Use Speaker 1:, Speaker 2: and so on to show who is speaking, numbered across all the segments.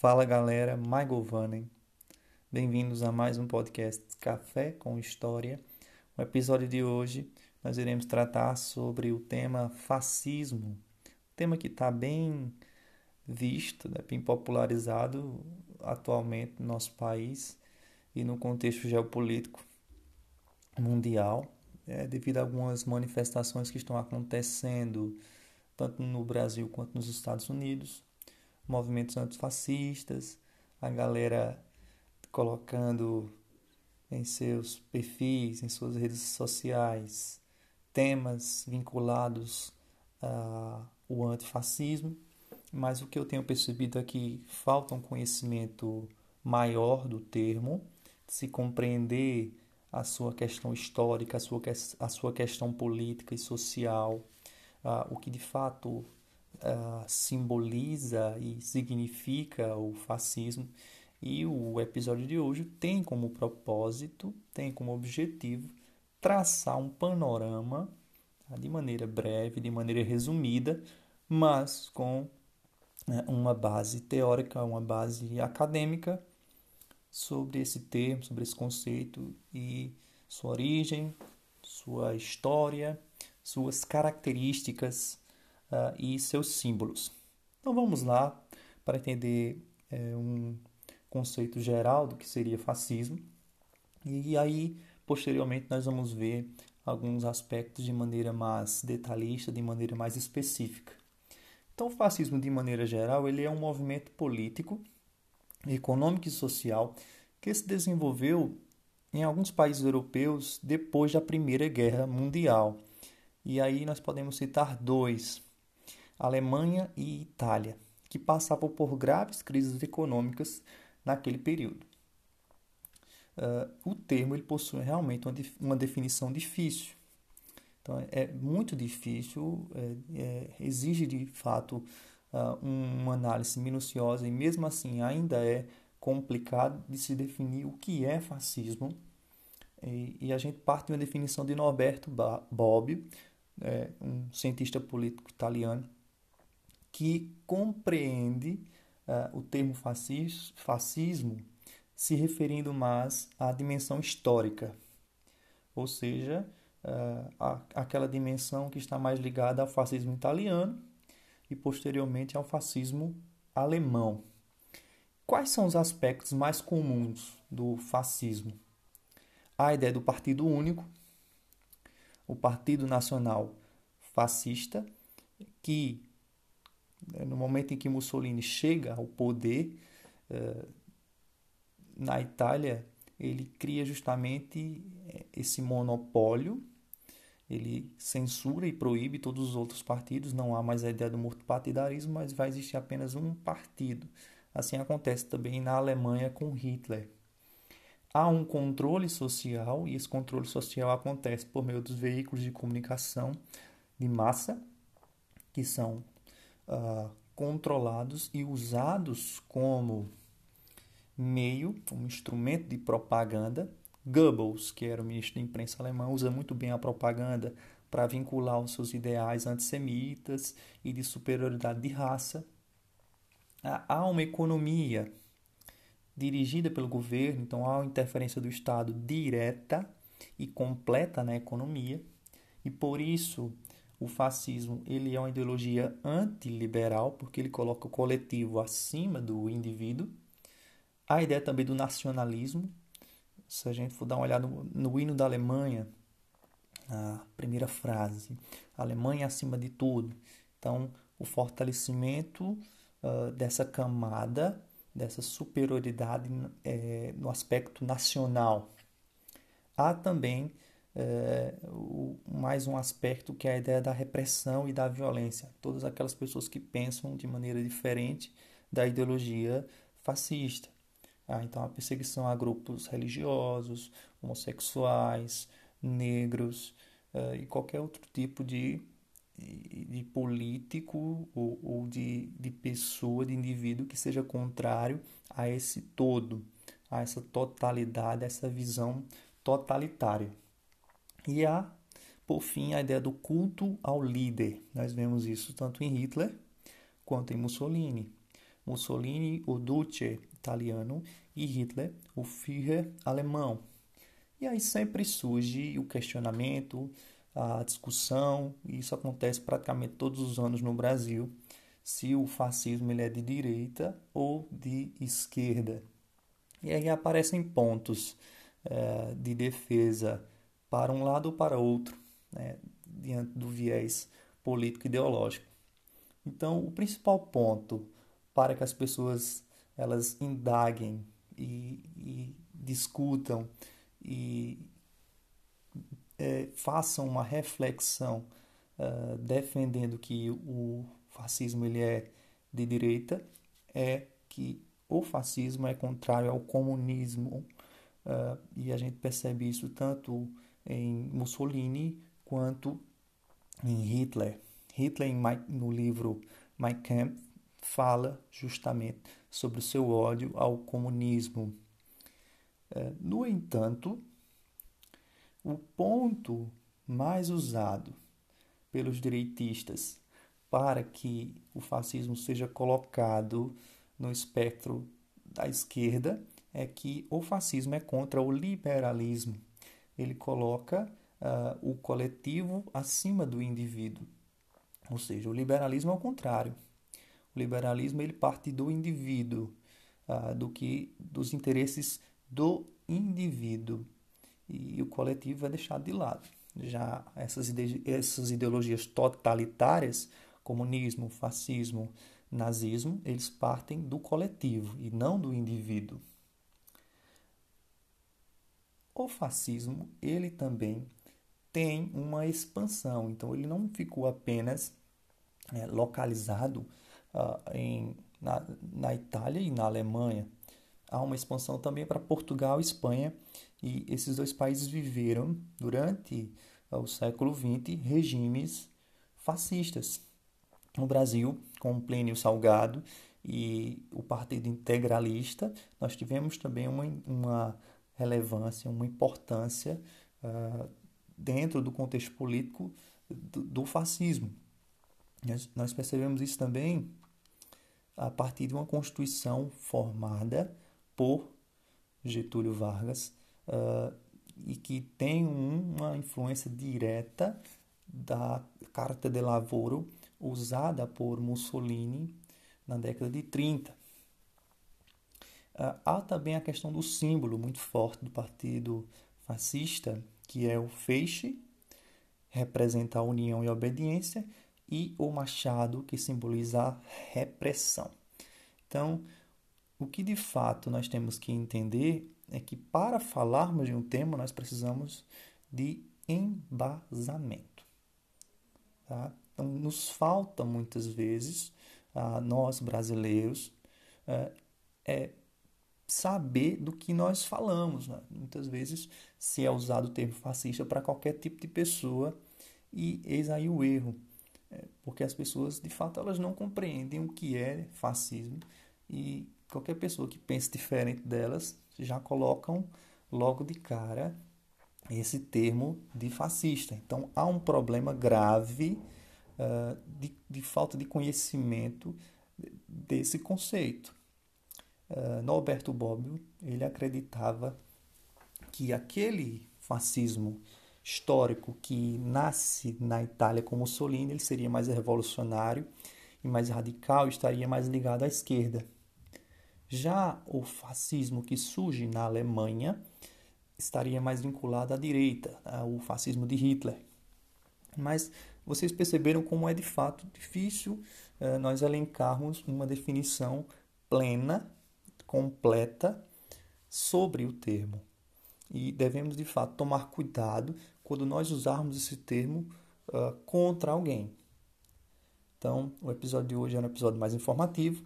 Speaker 1: Fala galera, Michael Vannen. Bem-vindos a mais um podcast Café com História. No episódio de hoje, nós iremos tratar sobre o tema fascismo, tema que está bem visto, né, bem popularizado atualmente no nosso país e no contexto geopolítico mundial, é, devido a algumas manifestações que estão acontecendo tanto no Brasil quanto nos Estados Unidos, movimentos antifascistas, a galera colocando em seus perfis, em suas redes sociais, temas vinculados ao antifascismo, mas o que eu tenho percebido é que falta um conhecimento maior do termo, se compreender a sua questão histórica, a sua, a sua questão política e social, uh, o que de fato uh, simboliza e significa o fascismo. E o episódio de hoje tem como propósito, tem como objetivo traçar um panorama tá, de maneira breve, de maneira resumida, mas com né, uma base teórica, uma base acadêmica sobre esse termo, sobre esse conceito e sua origem, sua história, suas características uh, e seus símbolos. Então vamos lá para entender é, um conceito geral do que seria fascismo. E aí, posteriormente, nós vamos ver alguns aspectos de maneira mais detalhista, de maneira mais específica. Então, o fascismo, de maneira geral, ele é um movimento político, econômico e social que se desenvolveu em alguns países europeus depois da Primeira Guerra Mundial. E aí nós podemos citar dois: Alemanha e Itália, que passavam por graves crises econômicas naquele período. Uh, o termo ele possui realmente uma, uma definição difícil. Então, é muito difícil, é, é, exige de fato uh, uma análise minuciosa e, mesmo assim, ainda é complicado de se definir o que é fascismo. E, e a gente parte de uma definição de Norberto Bobbio, é, um cientista político italiano, que compreende uh, o termo fascis, fascismo se referindo mais à dimensão histórica, ou seja, uh, aquela dimensão que está mais ligada ao fascismo italiano e posteriormente ao fascismo alemão. Quais são os aspectos mais comuns do fascismo? A ideia do partido único, o Partido Nacional Fascista, que no momento em que Mussolini chega ao poder eh, na Itália, ele cria justamente eh, esse monopólio, ele censura e proíbe todos os outros partidos, não há mais a ideia do multipartidarismo, mas vai existir apenas um partido. Assim acontece também na Alemanha com Hitler. Há um controle social e esse controle social acontece por meio dos veículos de comunicação de massa, que são uh, controlados e usados como meio, como instrumento de propaganda. Goebbels, que era o ministro da imprensa alemão, usa muito bem a propaganda para vincular os seus ideais antissemitas e de superioridade de raça. Há uma economia dirigida pelo governo, então há uma interferência do Estado direta e completa na economia, e por isso o fascismo ele é uma ideologia antiliberal, porque ele coloca o coletivo acima do indivíduo. A ideia também do nacionalismo. Se a gente for dar uma olhada no, no hino da Alemanha, a primeira frase, Alemanha acima de tudo. Então, o fortalecimento uh, dessa camada, dessa superioridade é, no aspecto nacional. Há também é, o, mais um aspecto que é a ideia da repressão e da violência. Todas aquelas pessoas que pensam de maneira diferente da ideologia fascista. Ah, então, a perseguição a grupos religiosos, homossexuais, negros uh, e qualquer outro tipo de, de político ou, ou de, de pessoa, de indivíduo que seja contrário a esse todo, a essa totalidade, a essa visão totalitária. E há, por fim, a ideia do culto ao líder. Nós vemos isso tanto em Hitler quanto em Mussolini. Mussolini, o Duce italiano, e Hitler, o Führer alemão. E aí sempre surge o questionamento, a discussão, e isso acontece praticamente todos os anos no Brasil, se o fascismo ele é de direita ou de esquerda. E aí aparecem pontos é, de defesa para um lado ou para outro, né, diante do viés político ideológico. Então, o principal ponto para que as pessoas elas indaguem e, e discutam e é, façam uma reflexão uh, defendendo que o fascismo ele é de direita é que o fascismo é contrário ao comunismo uh, e a gente percebe isso tanto em Mussolini quanto em Hitler. Hitler no livro Mein Kampf fala justamente sobre o seu ódio ao comunismo. Uh, no entanto, o ponto mais usado pelos direitistas para que o fascismo seja colocado no espectro da esquerda é que o fascismo é contra o liberalismo. Ele coloca uh, o coletivo acima do indivíduo. Ou seja, o liberalismo é o contrário. O liberalismo ele parte do indivíduo, uh, do que dos interesses do indivíduo e o coletivo é deixado de lado. Já essas, ide essas ideologias totalitárias, comunismo, fascismo, nazismo, eles partem do coletivo e não do indivíduo. O fascismo, ele também tem uma expansão, então ele não ficou apenas é, localizado uh, em, na, na Itália e na Alemanha. Há uma expansão também para Portugal e Espanha e esses dois países viveram, durante o século XX, regimes fascistas. No Brasil, com Plínio Salgado e o Partido Integralista, nós tivemos também uma, uma relevância, uma importância uh, dentro do contexto político do, do fascismo. Nós, nós percebemos isso também a partir de uma Constituição formada por Getúlio Vargas uh, e que tem uma influência direta da Carta de Lavoro usada por Mussolini na década de 30. Ah, há também a questão do símbolo muito forte do partido fascista, que é o feixe, representa a união e a obediência, e o machado, que simboliza a repressão. Então, o que de fato nós temos que entender é que para falarmos de um tema nós precisamos de embasamento. Tá? Então, nos falta muitas vezes, a nós brasileiros, é, é saber do que nós falamos. Né? Muitas vezes se é usado o termo fascista para qualquer tipo de pessoa e eis aí o erro, é, porque as pessoas de fato elas não compreendem o que é fascismo e qualquer pessoa que pense diferente delas já colocam logo de cara esse termo de fascista. Então há um problema grave uh, de, de, falta de conhecimento desse conceito. Uh, Norberto Bobbio ele acreditava que aquele fascismo histórico que nasce na Itália com Mussolini ele seria mais revolucionário e mais radical, estaria mais ligado à esquerda. Já o fascismo que surge na Alemanha estaria mais vinculado à direita, ao fascismo de Hitler. Mas vocês perceberam como é de fato difícil eh, nós elencarmos uma definição plena, completa sobre o termo. E devemos de fato tomar cuidado quando nós usarmos esse termo uh, contra alguém. Então, o episódio de hoje é um episódio mais informativo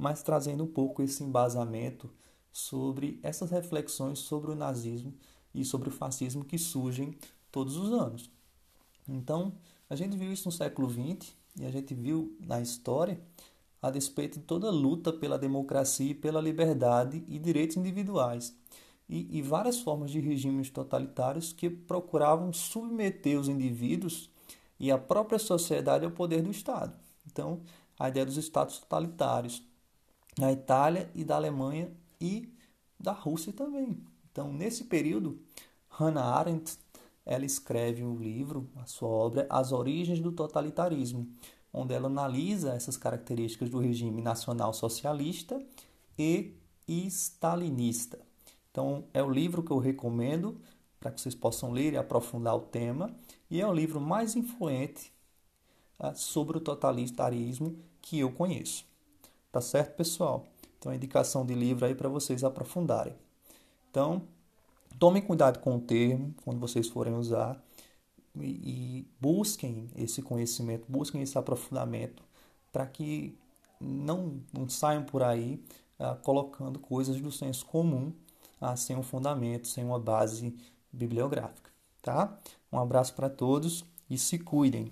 Speaker 1: mas trazendo um pouco esse embasamento sobre essas reflexões sobre o nazismo e sobre o fascismo que surgem todos os anos. Então, a gente viu isso no século XX e a gente viu na história a despeito de toda luta pela democracia, pela liberdade e direitos individuais. E, e, várias formas de regimes totalitários que procuravam submeter os indivíduos e a própria sociedade ao poder do Estado. Então, a ideia dos estados totalitários, na Itália e da Alemanha e da Rússia também. Então, nesse período, Hannah Arendt ela escreve um livro, a sua obra As Origens do Totalitarismo, onde ela analisa essas características do regime nacional socialista e stalinista. Então, é o livro que eu recomendo para que vocês possam ler e aprofundar o tema, e é o livro mais influente uh, sobre o totalitarismo que eu conheço. Tá certo, pessoal? Então, a indicação de livro aí para vocês aprofundarem. Então, tomem cuidado com o termo quando vocês forem usar e, busquem esse conhecimento, busquem esse aprofundamento para que não, não saiam por aí uh, colocando coisas do senso comum uh, sem um fundamento, sem uma base bibliográfica, tá? Um abraço para todos e se cuidem.